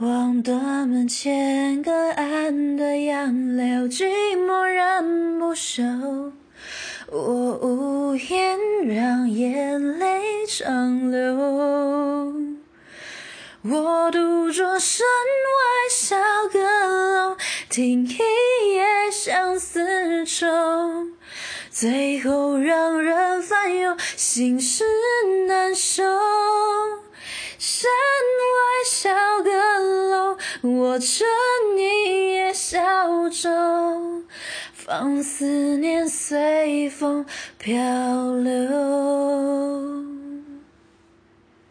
望断门前隔岸的杨柳，寂寞人不休。我无言，让眼泪长流。我独坐山外小阁楼，听一夜相思愁，最后让人烦忧，心事难收。我乘一叶小舟，放思念随风漂流。